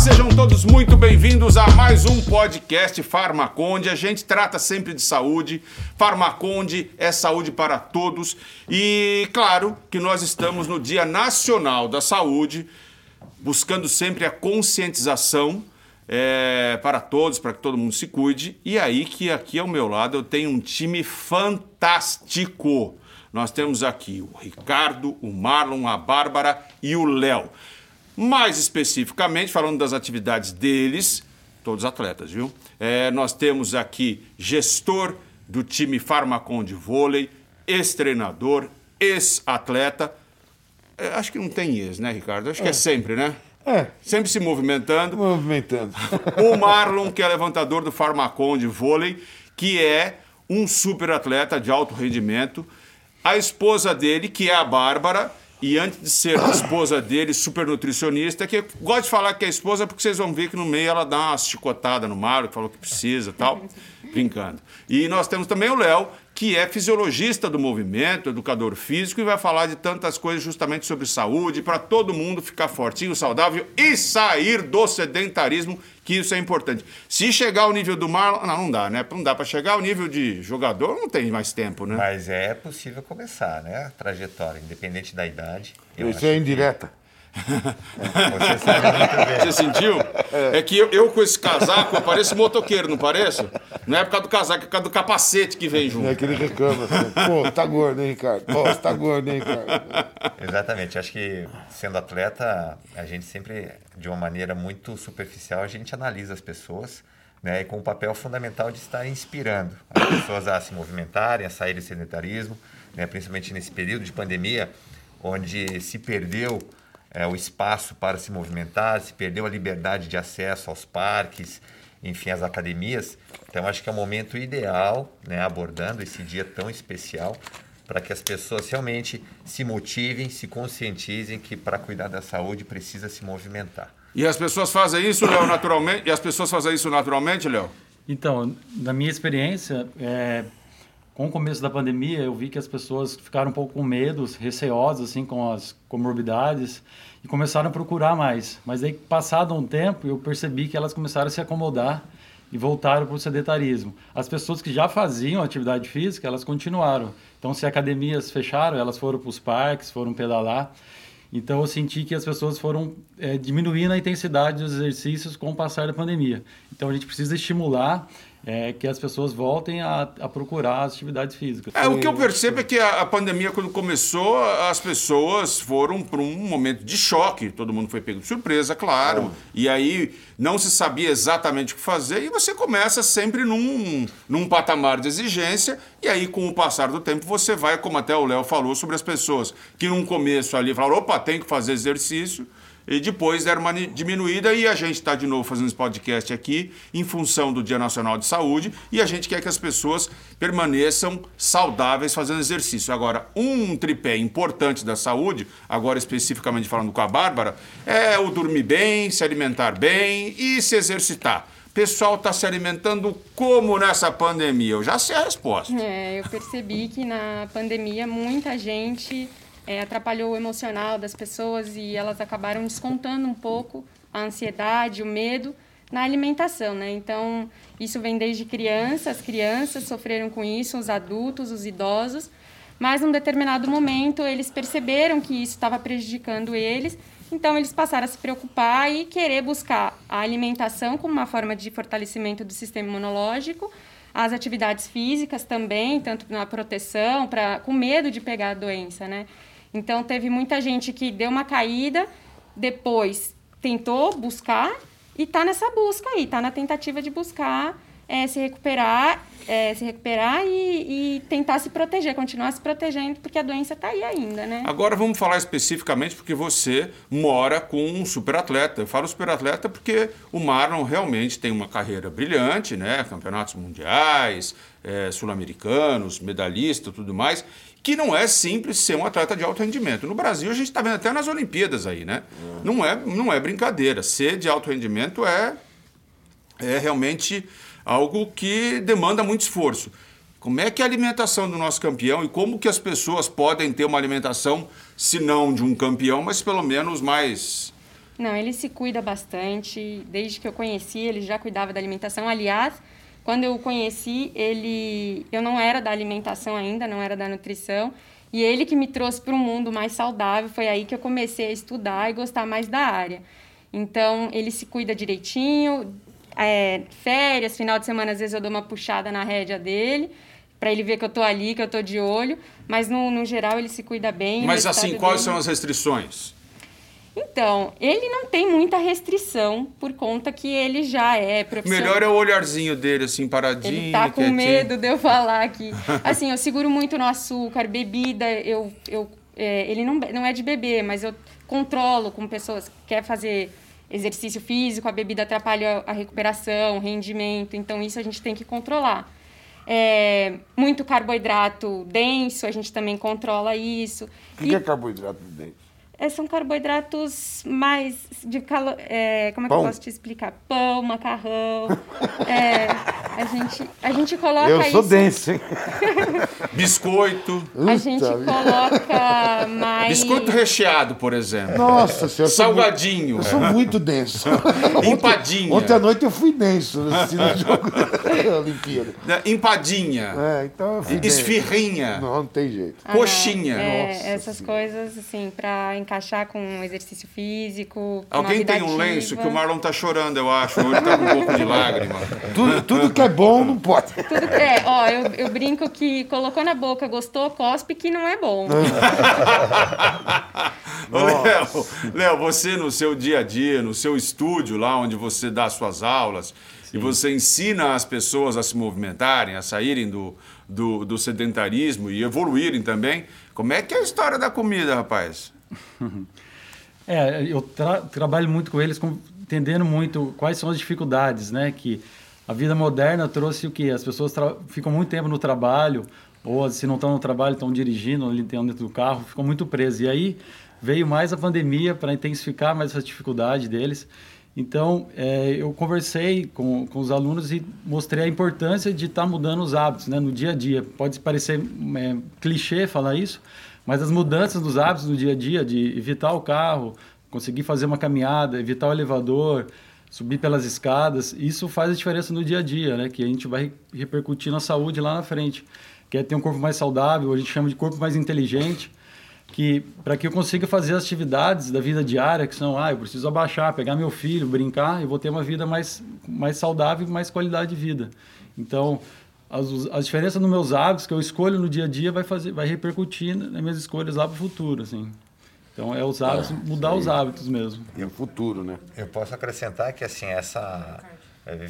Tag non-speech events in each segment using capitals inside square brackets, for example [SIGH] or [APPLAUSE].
sejam todos muito bem-vindos a mais um podcast Farmaconde. A gente trata sempre de saúde. Farmaconde é saúde para todos. E claro que nós estamos no Dia Nacional da Saúde, buscando sempre a conscientização é, para todos, para que todo mundo se cuide. E aí que aqui ao meu lado eu tenho um time fantástico. Nós temos aqui o Ricardo, o Marlon, a Bárbara e o Léo. Mais especificamente, falando das atividades deles, todos atletas, viu? É, nós temos aqui gestor do time Farmacon de vôlei, ex-treinador, ex-atleta. É, acho que não tem ex, né, Ricardo? Acho que é sempre, né? É, Sempre se movimentando. movimentando. [LAUGHS] O Marlon, que é levantador do Farmacon de vôlei, que é um super atleta de alto rendimento. A esposa dele, que é a Bárbara, e antes de ser esposa dele, super nutricionista, que eu gosto de falar que é esposa porque vocês vão ver que no meio ela dá uma chicotada no Marlon, que falou que precisa tal, brincando. E nós temos também o Léo, que é fisiologista do movimento, educador físico, e vai falar de tantas coisas justamente sobre saúde, para todo mundo ficar fortinho, saudável e sair do sedentarismo, que isso é importante. Se chegar ao nível do Marlon, não, não dá, né? Não dá para chegar ao nível de jogador, não tem mais tempo, né? Mas é possível começar, né? A trajetória, independente da idade. Eu Isso é que indireta. Você sabe. Você sentiu? É, que eu, eu com esse casaco, eu pareço motoqueiro, não pareço? Não é por causa do casaco, é por causa do capacete que vem É junto. que ele reclama assim. Pô, tá gordo, hein, Ricardo? Pô, você tá gordo, hein, Ricardo? Exatamente. Acho que sendo atleta, a gente sempre, de uma maneira muito superficial, a gente analisa as pessoas, né? E com o papel fundamental de estar inspirando as pessoas a se movimentarem, a sair do sedentarismo, né? Principalmente nesse período de pandemia, onde se perdeu é, o espaço para se movimentar, se perdeu a liberdade de acesso aos parques, enfim, às academias. Então, acho que é o momento ideal, né, abordando esse dia tão especial, para que as pessoas realmente se motivem, se conscientizem que para cuidar da saúde precisa se movimentar. E as pessoas fazem isso, Léo, naturalmente? E as pessoas fazem isso naturalmente, Léo? Então, na minha experiência, é, com o começo da pandemia, eu vi que as pessoas ficaram um pouco com medo, receosas assim com as comorbidades e começaram a procurar mais. Mas aí, passado um tempo, eu percebi que elas começaram a se acomodar e voltaram para o sedentarismo. As pessoas que já faziam atividade física, elas continuaram. Então, se academias fecharam, elas foram para os parques, foram pedalar. Então, eu senti que as pessoas foram é, diminuindo a intensidade dos exercícios com o passar da pandemia. Então, a gente precisa estimular é, que as pessoas voltem a, a procurar as atividades físicas. É, o que eu percebo é que a, a pandemia, quando começou, as pessoas foram para um momento de choque. Todo mundo foi pego de surpresa, claro. E aí não se sabia exatamente o que fazer. E você começa sempre num, num patamar de exigência. E aí, com o passar do tempo, você vai, como até o Léo falou, sobre as pessoas que num começo ali falaram: opa, tem que fazer exercício. E depois deram uma diminuída e a gente está de novo fazendo esse podcast aqui em função do Dia Nacional de Saúde e a gente quer que as pessoas permaneçam saudáveis fazendo exercício. Agora, um tripé importante da saúde, agora especificamente falando com a Bárbara, é o dormir bem, se alimentar bem e se exercitar. Pessoal está se alimentando como nessa pandemia? Eu já sei a resposta. É, eu percebi que na pandemia muita gente é, atrapalhou o emocional das pessoas e elas acabaram descontando um pouco a ansiedade, o medo na alimentação, né? Então, isso vem desde criança, as crianças sofreram com isso, os adultos, os idosos, mas num determinado momento eles perceberam que isso estava prejudicando eles, então eles passaram a se preocupar e querer buscar a alimentação como uma forma de fortalecimento do sistema imunológico, as atividades físicas também, tanto na proteção, pra, com medo de pegar a doença, né? Então, teve muita gente que deu uma caída, depois tentou buscar e está nessa busca aí, está na tentativa de buscar é, se recuperar, é, se recuperar e, e, tentar se proteger, continuar se protegendo, porque a doença está aí ainda, né? Agora vamos falar especificamente porque você mora com um superatleta. Eu falo superatleta porque o Marlon realmente tem uma carreira brilhante, né? Campeonatos mundiais, é, sul-americanos, medalhista, tudo mais que não é simples ser um atleta de alto rendimento. No Brasil, a gente está vendo até nas Olimpíadas aí, né? Não, é, não é brincadeira. Ser de alto rendimento é, é realmente algo que demanda muito esforço. Como é que é a alimentação do nosso campeão e como que as pessoas podem ter uma alimentação, se não de um campeão, mas pelo menos mais Não, ele se cuida bastante. Desde que eu conheci, ele já cuidava da alimentação. Aliás, quando eu o conheci, ele, eu não era da alimentação ainda, não era da nutrição. E ele que me trouxe para um mundo mais saudável. Foi aí que eu comecei a estudar e gostar mais da área. Então, ele se cuida direitinho. É, férias, final de semana, às vezes eu dou uma puxada na rédea dele para ele ver que eu tô ali, que eu tô de olho, mas no, no geral ele se cuida bem. Mas assim, quais dele... são as restrições? Então, ele não tem muita restrição por conta que ele já é profissional. Melhor é o olharzinho dele, assim, paradinho. Ele tá com quietinho. medo de eu falar aqui. [LAUGHS] Assim, eu seguro muito no açúcar, bebida, eu, eu, é, ele não, não é de beber, mas eu controlo com pessoas que quer fazer exercício físico, a bebida atrapalha a recuperação, o rendimento, então isso a gente tem que controlar. É, muito carboidrato denso, a gente também controla isso. O que, e... que é carboidrato denso? É, são carboidratos mais de calo... É, como é que eu posso te explicar? Pão, macarrão. é, a, gente, a gente coloca Eu sou isso... denso, hein? [LAUGHS] Biscoito. A gente coloca mais... Biscoito recheado, por exemplo. Nossa senhora. Salgadinho. Eu sou muito denso. [LAUGHS] Empadinha. Ontem, ontem à noite eu fui denso assistindo [LAUGHS] o jogo da Olimpíada. Empadinha. É, então eu fui Esfirrinha. Não, não tem jeito. Ah, Coxinha. É, essas senhora. coisas, assim, pra encaixar com exercício físico. Alguém tem um lenço que o Marlon tá chorando, eu acho. Ele tá com um pouco de lágrima. Tudo, tudo que é bom não pode. Tudo que é, ó, eu, eu brinco que colocou na boca, gostou, cospe, que não é bom. [LAUGHS] Léo, Léo, você no seu dia a dia, no seu estúdio, lá onde você dá suas aulas, Sim. e você ensina as pessoas a se movimentarem, a saírem do, do, do sedentarismo e evoluírem também. Como é que é a história da comida, rapaz? É, eu tra trabalho muito com eles, com, entendendo muito quais são as dificuldades, né? Que a vida moderna trouxe o que? As pessoas ficam muito tempo no trabalho, ou se não estão no trabalho, estão dirigindo, ali dentro do carro, ficam muito presos. E aí veio mais a pandemia para intensificar mais essa dificuldade deles. Então, é, eu conversei com, com os alunos e mostrei a importância de estar tá mudando os hábitos né, no dia a dia. Pode parecer é, clichê falar isso, mas as mudanças dos hábitos no dia a dia, de evitar o carro, conseguir fazer uma caminhada, evitar o elevador, subir pelas escadas, isso faz a diferença no dia a dia, né? Que a gente vai repercutir na saúde lá na frente. Que é ter um corpo mais saudável, a gente chama de corpo mais inteligente, que para que eu consiga fazer as atividades da vida diária, que são, ah, eu preciso abaixar, pegar meu filho, brincar, eu vou ter uma vida mais, mais saudável e mais qualidade de vida. Então, as, as diferenças nos meus hábitos que eu escolho no dia a dia vai fazer vai repercutir nas minhas escolhas lá para o futuro assim. Então é os hábitos é, mudar os hábitos mesmo. E o futuro né? Eu posso acrescentar que assim essa é,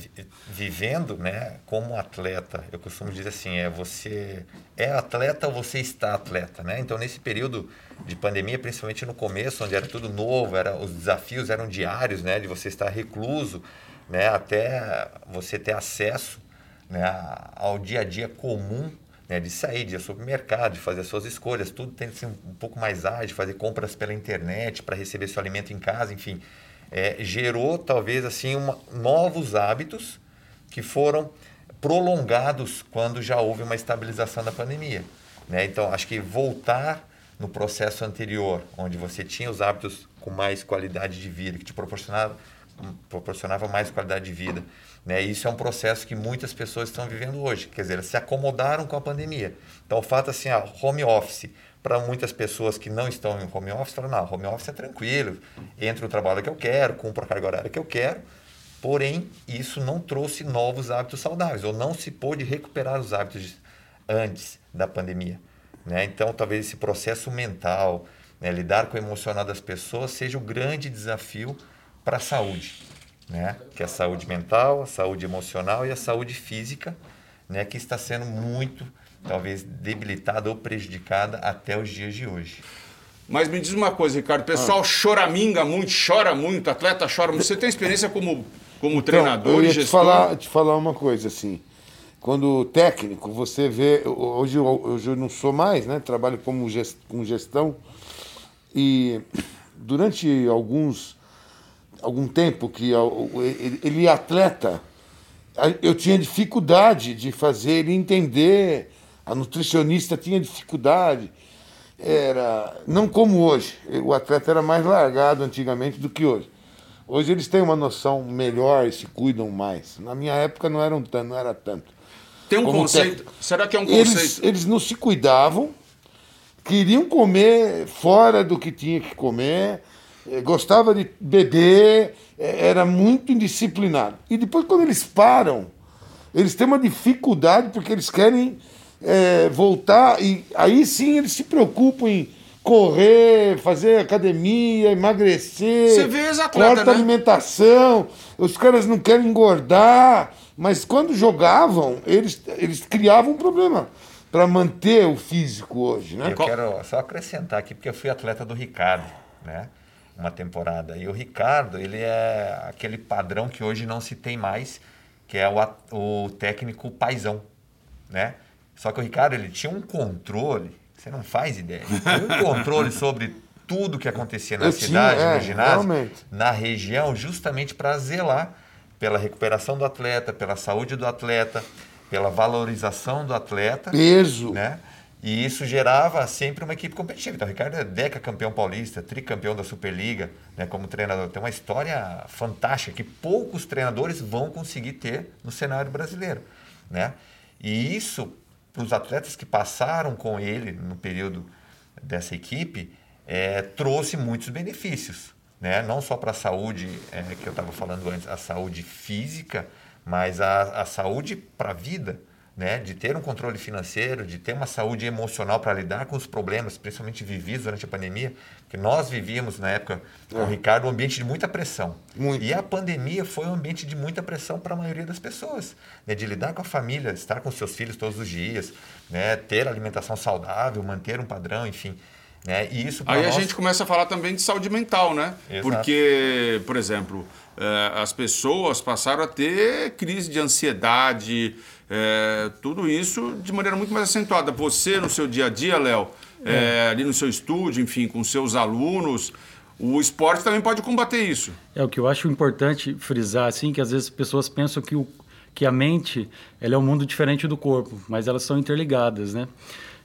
vivendo né como atleta eu costumo dizer assim é você é atleta ou você está atleta né? Então nesse período de pandemia principalmente no começo onde era tudo novo era os desafios eram diários né de você estar recluso né até você ter acesso né, ao dia a dia comum né, de sair, de ir ao supermercado, de fazer as suas escolhas, tudo tem que ser um pouco mais ágil, fazer compras pela internet para receber seu alimento em casa, enfim, é, gerou talvez assim uma, novos hábitos que foram prolongados quando já houve uma estabilização da pandemia. Né? Então, acho que voltar no processo anterior, onde você tinha os hábitos com mais qualidade de vida, que te proporcionava, proporcionava mais qualidade de vida, né? Isso é um processo que muitas pessoas estão vivendo hoje. Quer dizer, elas se acomodaram com a pandemia. Então, o fato assim, a home office, para muitas pessoas que não estão em home office, falam, não, home office é tranquilo, entro no trabalho que eu quero, cumpro a carga horária que eu quero. Porém, isso não trouxe novos hábitos saudáveis, ou não se pôde recuperar os hábitos antes da pandemia. Né? Então, talvez esse processo mental, né, lidar com o emocional das pessoas, seja o grande desafio para a saúde né? que é a saúde mental, a saúde emocional e a saúde física, né? que está sendo muito, talvez, debilitada ou prejudicada até os dias de hoje. Mas me diz uma coisa, Ricardo, o pessoal ah. choraminga muito, chora muito, atleta chora muito. Você tem experiência como, como então, treinador eu ia e gestor? Te falar, te falar uma coisa, assim, quando técnico, você vê, hoje, hoje eu não sou mais, né? Trabalho como gest, com gestão e durante alguns algum tempo que ele é atleta, eu tinha dificuldade de fazer ele entender, a nutricionista tinha dificuldade. Era não como hoje. O atleta era mais largado antigamente do que hoje. Hoje eles têm uma noção melhor e se cuidam mais. Na minha época não, eram tanto, não era tanto. Tem um Como conceito. tec- Será que é um Eles, conceito? eles não se cuidavam, queriam comer fora do que tinha que comer, gostava de beber, eh, era muito indisciplinado. E depois, quando eles param, eles têm uma dificuldade porque eles querem eh, voltar e aí sim eles se preocupam em correr, fazer academia, emagrecer, Você vê ex-atleta, corta né? alimentação, os caras não querem engordar, mas quando jogavam, eles, eles criavam um problema para manter o físico hoje, né? Eu quero só acrescentar aqui, porque eu fui atleta do Ricardo, né? Uma temporada. E o Ricardo, ele é aquele padrão que hoje não se tem mais, que é o, o técnico paizão, né? Só que o Ricardo, ele tinha um controle, você não faz ideia. Tinha um controle sobre tudo que acontecia na Eu tinha, cidade, é, no ginásio, realmente. na região, justamente para zelar pela recuperação do atleta, pela saúde do atleta, pela valorização do atleta Peso. né? E isso gerava sempre uma equipe competitiva. Então, o Ricardo é deca campeão paulista, tricampeão da Superliga, né, como treinador. Tem uma história fantástica que poucos treinadores vão conseguir ter no cenário brasileiro, né? E isso, para os atletas que passaram com ele no período dessa equipe, eh, trouxe muitos benefícios, né? Não só para a saúde, eh, que eu estava falando antes, a saúde física, mas a, a saúde para a vida, né? De ter um controle financeiro, de ter uma saúde emocional para lidar com os problemas, principalmente vividos durante a pandemia, porque nós vivíamos na época com o Ricardo um ambiente de muita pressão. Muito. E a pandemia foi um ambiente de muita pressão para a maioria das pessoas, né? De lidar com a família, estar com seus filhos todos os dias, né? Ter alimentação saudável, manter um padrão, enfim. Né? E isso Aí a nós- gente começa a falar também de saúde mental, né? Exato. Porque, por exemplo, eh, as pessoas passaram a ter crise de ansiedade, eh, tudo isso de maneira muito mais acentuada. Você, no seu dia a dia, Léo, eh, ali no seu estúdio, enfim, com seus alunos, o esporte também pode combater isso. É o que eu acho importante frisar, assim, que às vezes as pessoas pensam que, o, que a mente ela é um mundo diferente do corpo, mas elas são interligadas, né?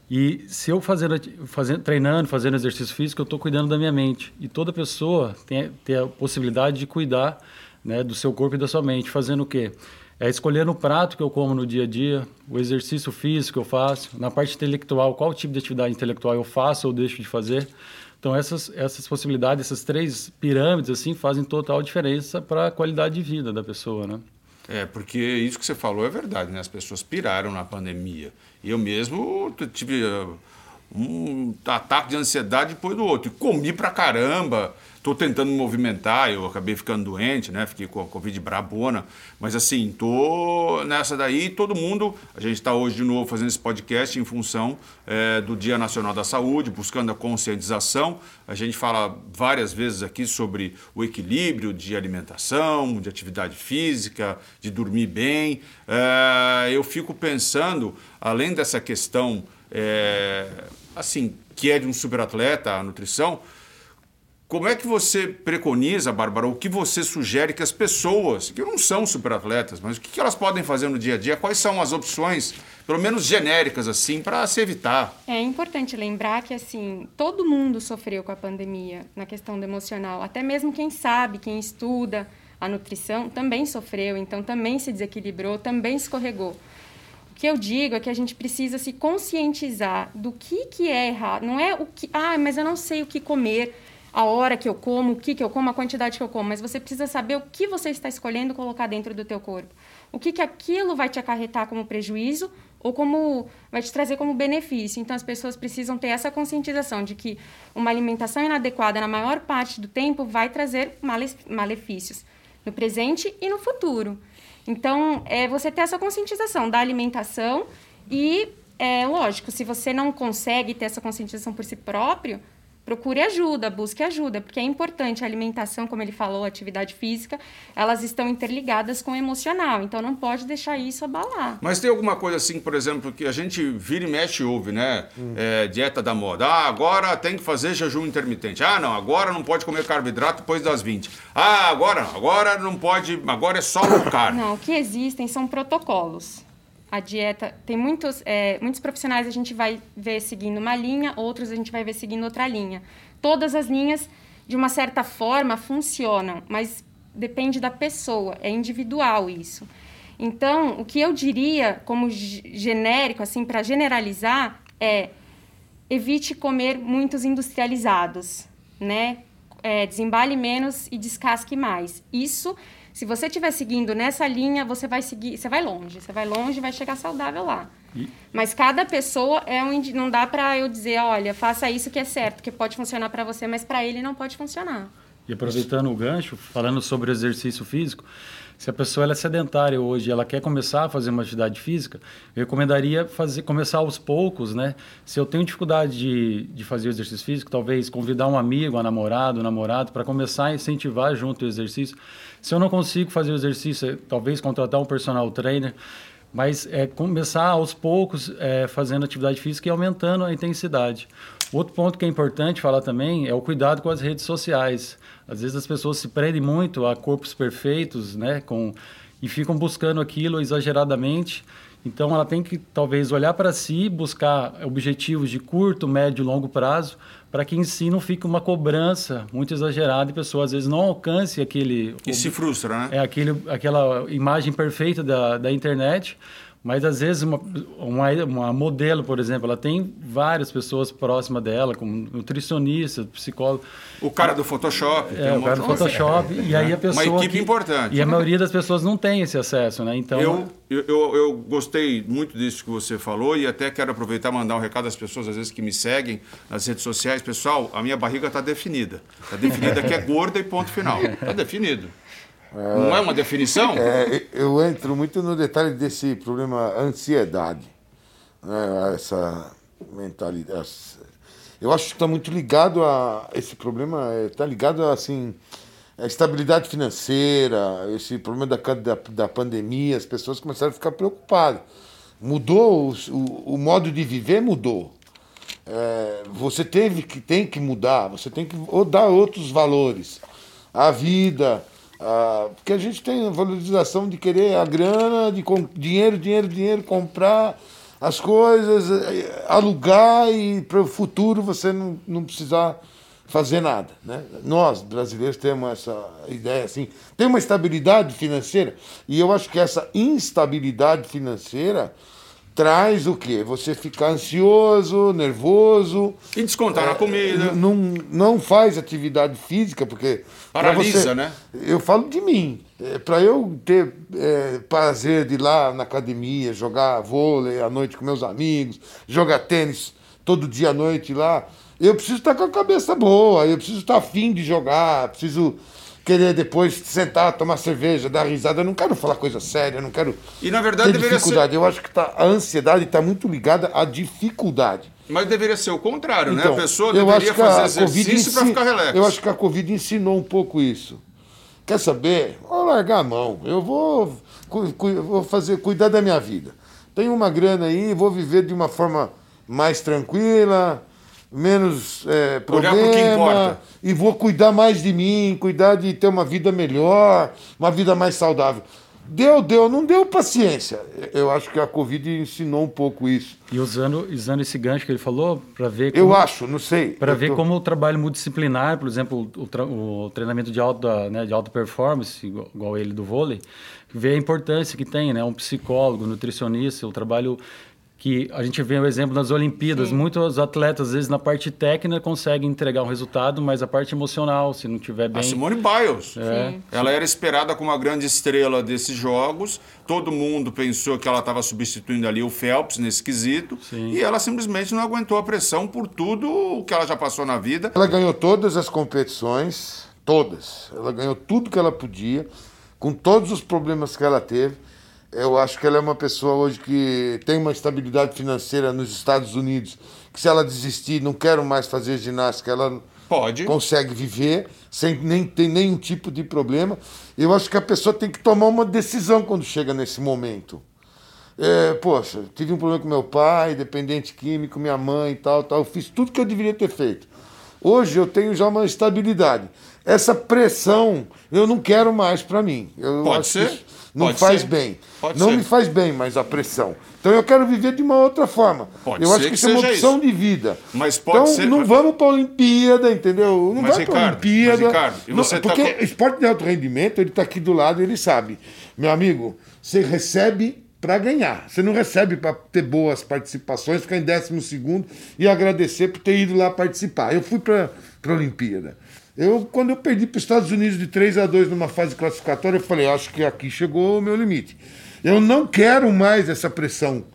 E se eu fazendo, fazendo, treinando, fazendo exercício físico, eu estou cuidando da minha mente. E toda pessoa tem, tem a possibilidade de cuidar né, do seu corpo e da sua mente. Fazendo o quê? É escolhendo o prato que eu como no dia a dia, o exercício físico que eu faço, na parte intelectual, qual tipo de atividade intelectual eu faço ou deixo de fazer. Então essas essas possibilidades, essas três pirâmides assim fazem total diferença para a qualidade de vida da pessoa, né? É, porque isso que você falou é verdade, né? As pessoas piraram na pandemia. Eu mesmo tive uh, um ataque de ansiedade depois do outro. E comi pra caramba. Tô tentando me movimentar, eu acabei ficando doente, né? Fiquei com a Covid brabona. Mas assim, tô nessa daí, todo mundo. A gente está hoje de novo fazendo esse podcast em função eh, do Dia Nacional da Saúde, buscando a conscientização. A gente fala várias vezes aqui sobre o equilíbrio de alimentação, de atividade física, de dormir bem. Eh, eu fico pensando, além dessa questão, eh, assim, que é de um superatleta, a nutrição, como é que você preconiza, Bárbara, o que você sugere que as pessoas, que não são superatletas, mas o que elas podem fazer no dia a dia? Quais são as opções, pelo menos genéricas, assim, para se evitar? É importante lembrar que assim todo mundo sofreu com a pandemia na questão do emocional, até mesmo quem sabe, quem estuda a nutrição também sofreu, então também se desequilibrou, também escorregou. O que eu digo é que a gente precisa se conscientizar do que que é errado, não é o que, ah, mas eu não sei o que comer, a hora que eu como, o que que eu como, a quantidade que eu como, mas você precisa saber o que você está escolhendo colocar dentro do teu corpo. O que que aquilo vai te acarretar como prejuízo ou como vai te trazer como benefício. Então as pessoas precisam ter essa conscientização de que uma alimentação inadequada na maior parte do tempo vai trazer male- malefícios no presente e no futuro. Então é você ter essa conscientização da alimentação e é lógico, se você não consegue ter essa conscientização por si próprio, procure ajuda, busque ajuda, porque é importante a alimentação, como ele falou, a atividade física, elas estão interligadas com o emocional, então não pode deixar isso abalar. Mas tem alguma coisa assim, por exemplo, que a gente vira e mexe e ouve, né? É, dieta da moda. Ah, agora tem que fazer jejum intermitente. Ah, não, agora não pode comer carboidrato depois das 20. Ah, agora não, agora não pode, agora é só low [COUGHS] carb. Não, o que existem são protocolos. A dieta, tem muitos, é, muitos profissionais a gente vai ver seguindo uma linha, outros a gente vai ver seguindo outra linha. Todas as linhas, de uma certa forma, funcionam, mas depende da pessoa, é individual isso. Então, o que eu diria como genérico, assim, para generalizar, é evite comer muitos industrializados, né? É, desembale menos e descasque mais. Isso, se você estiver seguindo nessa linha, você vai seguir, você vai longe, você vai longe vai chegar saudável lá. E... Mas cada pessoa é um, não dá para eu dizer, olha, faça isso que é certo, que pode funcionar para você, mas para ele não pode funcionar. E aproveitando o gancho, falando sobre exercício físico, se a pessoa é sedentária hoje, ela quer começar a fazer uma atividade física, eu recomendaria fazer, começar aos poucos, né? Se eu tenho dificuldade de, de fazer o exercício físico, talvez convidar um amigo, um namorado, um namorado, para começar a incentivar junto o exercício. Se eu não consigo fazer o exercício, talvez contratar um personal trainer, mas é começar aos poucos é, fazendo atividade física e aumentando a intensidade. Outro ponto que é importante falar também é o cuidado com as redes sociais. Às vezes as pessoas se prendem muito a corpos perfeitos, né, com e ficam buscando aquilo exageradamente. Então ela tem que talvez olhar para si, buscar objetivos de curto, médio e longo prazo, para que em si não fique uma cobrança muito exagerada e a pessoa às vezes não alcance aquele e se frustra, né? É aquele, aquela imagem perfeita da, da internet mas às vezes uma, uma, uma, modelo, por exemplo, ela tem várias pessoas próximas dela, como nutricionista, psicólogo. O cara do Photoshop. É, um o cara do Photoshop. E aí a pessoa. Uma equipe que, importante. E a maioria das pessoas não tem esse acesso, né? Então. Eu, eu, eu gostei muito disso que você falou e até quero aproveitar e mandar um recado às pessoas, às vezes, que me seguem nas redes sociais. Pessoal, a minha barriga está definida. Está definida que é gorda e ponto final. Está definido. Não é uma definição? É, eu entro muito no detalhe desse problema ansiedade. Né? Essa mentalidade. Eu acho que está muito ligado a. Esse problema está ligado a, assim, a estabilidade financeira, esse problema da, da, da pandemia, as pessoas começaram a ficar preocupadas. Mudou, o, o, o modo de viver mudou. É, você teve que, tem que mudar, você tem que dar outros valores. A vida, ah, porque a gente tem a valorização de querer a grana, de dinheiro, dinheiro, dinheiro, comprar as coisas, eh, alugar e para o futuro você não, não precisar fazer nada. Né? Nós, brasileiros, temos essa ideia assim. Tem uma estabilidade financeira e eu acho que essa instabilidade financeira traz o quê? Você ficar ansioso, nervoso. E descontar é, na comida. Não, não faz atividade física, porque. Paralisa, você, né? Eu falo de mim. É, para eu ter é, prazer de ir lá na academia, jogar vôlei à noite com meus amigos, jogar tênis todo dia à noite lá, eu preciso estar com a cabeça boa, eu preciso estar afim de jogar, preciso querer depois sentar, tomar cerveja, dar risada. Eu não quero falar coisa séria, eu não quero. E na verdade deveria dificuldade. ser. Eu acho que tá, a ansiedade está muito ligada à dificuldade. Mas deveria ser o contrário, então, né? A pessoa deveria fazer exercício para ficar relax. Eu acho que a Covid ensinou um pouco isso. Quer saber? Vou largar a mão. Eu vou, vou fazer, cuidar da minha vida. Tenho uma grana aí, vou viver de uma forma mais tranquila menos é, problema e vou cuidar mais de mim, cuidar de ter uma vida melhor, uma vida mais saudável. Deu, deu, não deu paciência. Eu acho que a Covid ensinou um pouco isso. E usando, usando esse gancho que ele falou, para ver. Como, eu acho, não sei. Para ver tô... como o trabalho multidisciplinar, por exemplo, o, o treinamento de alta, né, de alta performance, igual, igual ele do vôlei, ver a importância que tem, né? Um psicólogo, nutricionista, o trabalho que a gente vê o exemplo nas Olimpíadas, Sim. muitos atletas, às vezes, na parte técnica, conseguem entregar um resultado, mas a parte emocional, se não tiver bem... A Simone Biles. É. Ela era esperada como a grande estrela desses jogos, todo mundo pensou que ela estava substituindo ali o Phelps nesse quesito, Sim. e ela simplesmente não aguentou a pressão por tudo o que ela já passou na vida. Ela ganhou todas as competições, todas. Ela ganhou tudo que ela podia, com todos os problemas que ela teve eu acho que ela é uma pessoa hoje que tem uma estabilidade financeira nos Estados Unidos, que se ela desistir, não quero mais fazer ginástica, ela Pode. consegue viver sem nem ter nenhum tipo de problema. Eu acho que a pessoa tem que tomar uma decisão quando chega nesse momento. É, poxa, tive um problema com meu pai, dependente químico, minha mãe e tal, tal. Eu fiz tudo que eu deveria ter feito. Hoje eu tenho já uma estabilidade. Essa pressão eu não quero mais para mim. Eu Pode ser. Não Pode faz ser. bem. Pode não ser. me faz bem mais a pressão. Então eu quero viver de uma outra forma. Pode eu acho que que isso é uma opção isso. de vida. Mas pode então ser- não vamos para a Olimpíada, entendeu? Não Mas, vai para a Olimpíada. mas, Ricardo, e Não, você tá porque esporte de alto rendimento, ele está aqui do lado, ele sabe. Meu amigo, você recebe para ganhar. Você não recebe para ter boas participações, ficar em décimo segundo e agradecer por ter ido lá participar. Eu fui para a Olimpíada. Eu, quando eu perdi para os Estados Unidos de 3 a 2 numa fase classificatória, eu falei, acho que aqui chegou o meu limite. Eu não quero mais essa pressão.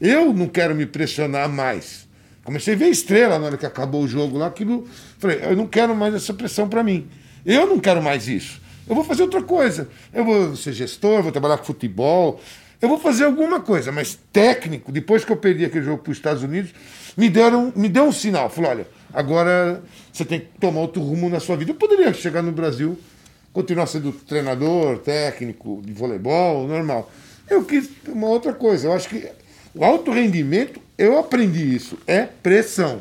Eu não quero me pressionar mais. Comecei a ver estrela na hora que acabou o jogo lá, aquilo. Falei, eu não quero mais essa pressão para mim. Eu não quero mais isso. Eu vou fazer outra coisa. Eu vou ser gestor, vou trabalhar com futebol. Eu vou fazer alguma coisa, mas técnico, depois que eu perdi aquele jogo para os Estados Unidos, me deram, me deu um sinal. Falou, olha, agora você tem que tomar outro rumo na sua vida. Eu poderia chegar no Brasil, continuar sendo treinador, técnico de voleibol, normal. Eu quis uma outra coisa. Eu acho que o alto rendimento, eu aprendi isso, é pressão.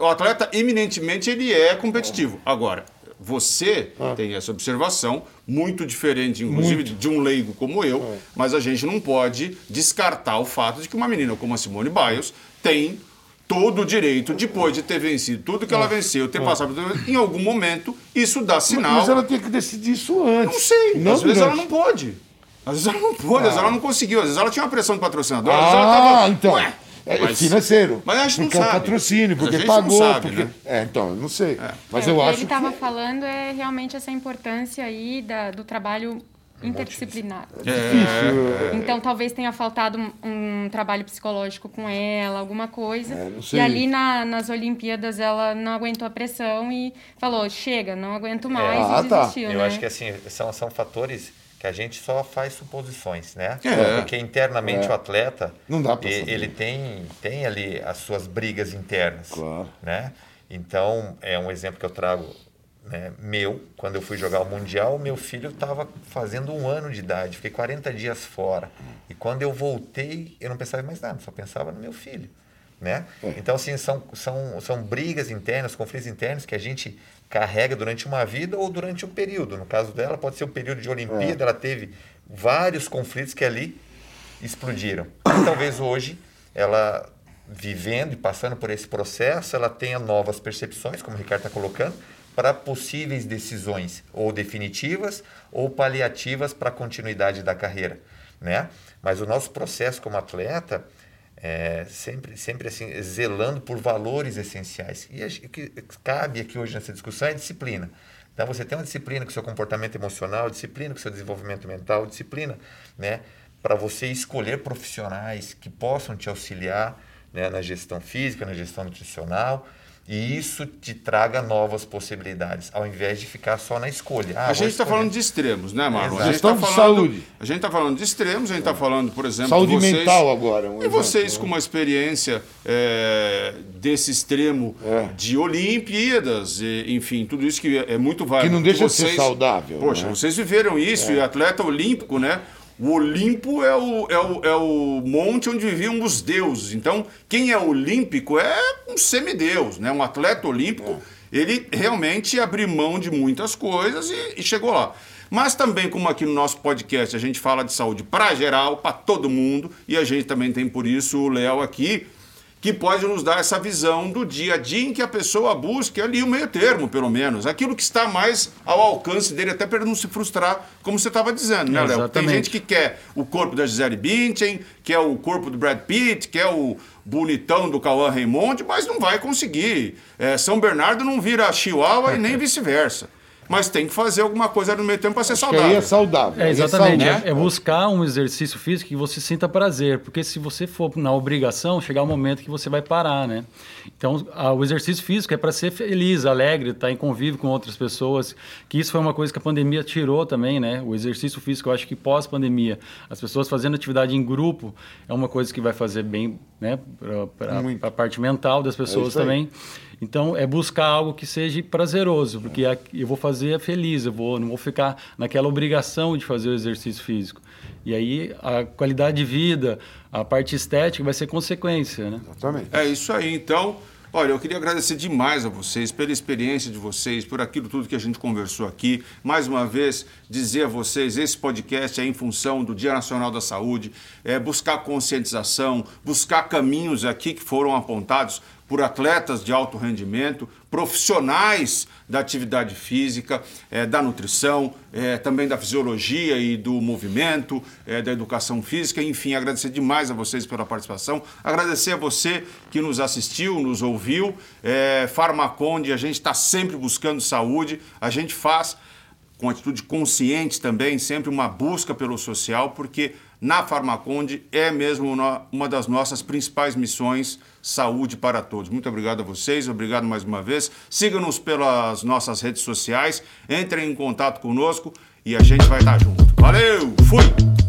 O atleta, eminentemente, ele é competitivo. Agora, você tem essa observação, muito diferente, inclusive, de um leigo como eu, mas a gente não pode descartar o fato de que uma menina como a Simone Biles tem todo o direito, depois de ter vencido tudo que ela venceu, ter passado por... Em algum momento, isso dá sinal. Mas ela tinha que decidir isso antes. Não sei, Não às vezes durante. ela não pôde. Às vezes ela não pôde, às vezes ela não conseguiu, às vezes ela tinha uma pressão de patrocinador, às vezes ela Ah, tava... então. Ué, É mas- financeiro. Mas a gente não porque é sabe. patrocínio, Mas a porque pagou. sabe, porque... né? É, então, eu não sei. Mas É, eu o que acho ele que. estava falando é realmente essa importância aí da, do trabalho interdisciplinar. Difícil. Então talvez tenha faltado um, um trabalho psicológico com ela, alguma coisa. É, e ali na- nas Olimpíadas ela não aguentou a pressão e falou: chega, não aguento mais Ah, e tá. desistiu. Eu né? acho que assim, são, são fatores que a gente só faz suposições, né? É. Porque internamente o atleta, ele tem, tem ali as suas brigas internas, Claro. né? Então, é um exemplo que eu trago né, meu, quando eu fui jogar o Mundial, meu filho estava fazendo um ano de idade, fiquei 40 dias fora. E quando eu voltei, eu não pensava em mais nada, só pensava no meu filho. Né? Então, assim, são, são, são brigas internas, conflitos internos que a gente carrega durante uma vida ou durante um período. No caso dela, pode ser um período de Olimpíada, ela teve vários conflitos que ali explodiram. E talvez hoje ela vivendo e passando por esse processo, ela tenha novas percepções, como o Ricardo está colocando, para possíveis decisões ou definitivas ou paliativas para a continuidade da carreira, né? Mas o nosso processo como atleta é sempre, sempre assim zelando por valores essenciais e o que cabe aqui hoje nessa discussão é disciplina. Então você tem uma disciplina com seu comportamento emocional, disciplina com seu desenvolvimento mental, disciplina, né, para você escolher profissionais que possam te auxiliar né, na gestão física, na gestão nutricional, e isso te traga novas possibilidades, ao invés de ficar só na escolha. Ah, A gente está falando de extremos, né, Marlon? Exato. A gente tá de falando, saúde. A gente está falando de extremos, a gente está falando, por exemplo, Saúde de vocês, mental agora. Um E vocês né? com uma experiência é, desse extremo É. de Olimpíadas, e, enfim, tudo isso que é, é muito válido. Que não deixa de vocês, ser saudável, Poxa, né? vocês viveram isso, e atleta olímpico, né? O Olimpo é o, é, o, é o monte onde viviam os deuses. Então, quem é olímpico é um semideus, né? Um atleta olímpico, ele realmente abriu mão de muitas coisas e, e chegou lá. Mas também, como aqui no nosso podcast a gente fala de saúde para geral, para todo mundo, e a gente também tem por isso o Léo aqui, que pode nos dar essa visão do dia a dia em que a pessoa busque ali o meio termo, pelo menos. Aquilo que está mais ao alcance dele, até para não se frustrar, como você estava dizendo, né, Léo? Tem gente que quer o corpo da Gisele Bündchen, quer o corpo do Brad Pitt, quer o bonitão do Cauã Raymond, mas não vai conseguir. É, São Bernardo não vira chihuahua e nem [LAUGHS] vice-versa. Mas tem que fazer alguma coisa no meio tempo para ser Que aí saudável. é saudável. É, aí exatamente. saudável. É, é buscar um exercício físico que você sinta prazer. Porque se você for na obrigação, chegar um momento que você vai parar, né? Então, a- o exercício físico é para ser feliz, alegre, estar em convívio com outras pessoas. Que isso foi uma coisa que a pandemia tirou também, né? O exercício físico, eu acho que pós-pandemia, as pessoas fazendo atividade em grupo é uma coisa que vai fazer bem, né? Para a parte mental das pessoas isso aí. Então, é buscar algo que seja prazeroso, porque eu vou fazer feliz, eu vou, não vou ficar naquela obrigação de fazer o exercício físico. E aí, a qualidade de vida, a parte estética vai ser consequência, né? Exatamente. É isso aí. Então, Olha, eu queria agradecer demais a vocês pela experiência de vocês, por aquilo tudo que a gente conversou aqui. Mais uma vez, dizer a vocês, esse podcast é em função do Dia Nacional da Saúde, é buscar conscientização, buscar caminhos aqui que foram apontados por atletas de alto rendimento, profissionais da atividade física, é, da nutrição, é, também da fisiologia e do movimento, é, da educação física. Enfim, agradecer demais a vocês pela participação, agradecer a você que nos assistiu, nos ouviu. É, Farmaconde, a gente está sempre buscando saúde, a gente faz com atitude consciente também, sempre uma busca pelo social, porque na Farmaconde é mesmo uma das nossas principais missões, saúde para todos. Muito obrigado a vocês, obrigado mais uma vez. Siga-nos pelas nossas redes sociais, entrem em contato conosco e a gente vai estar junto. Valeu, fui!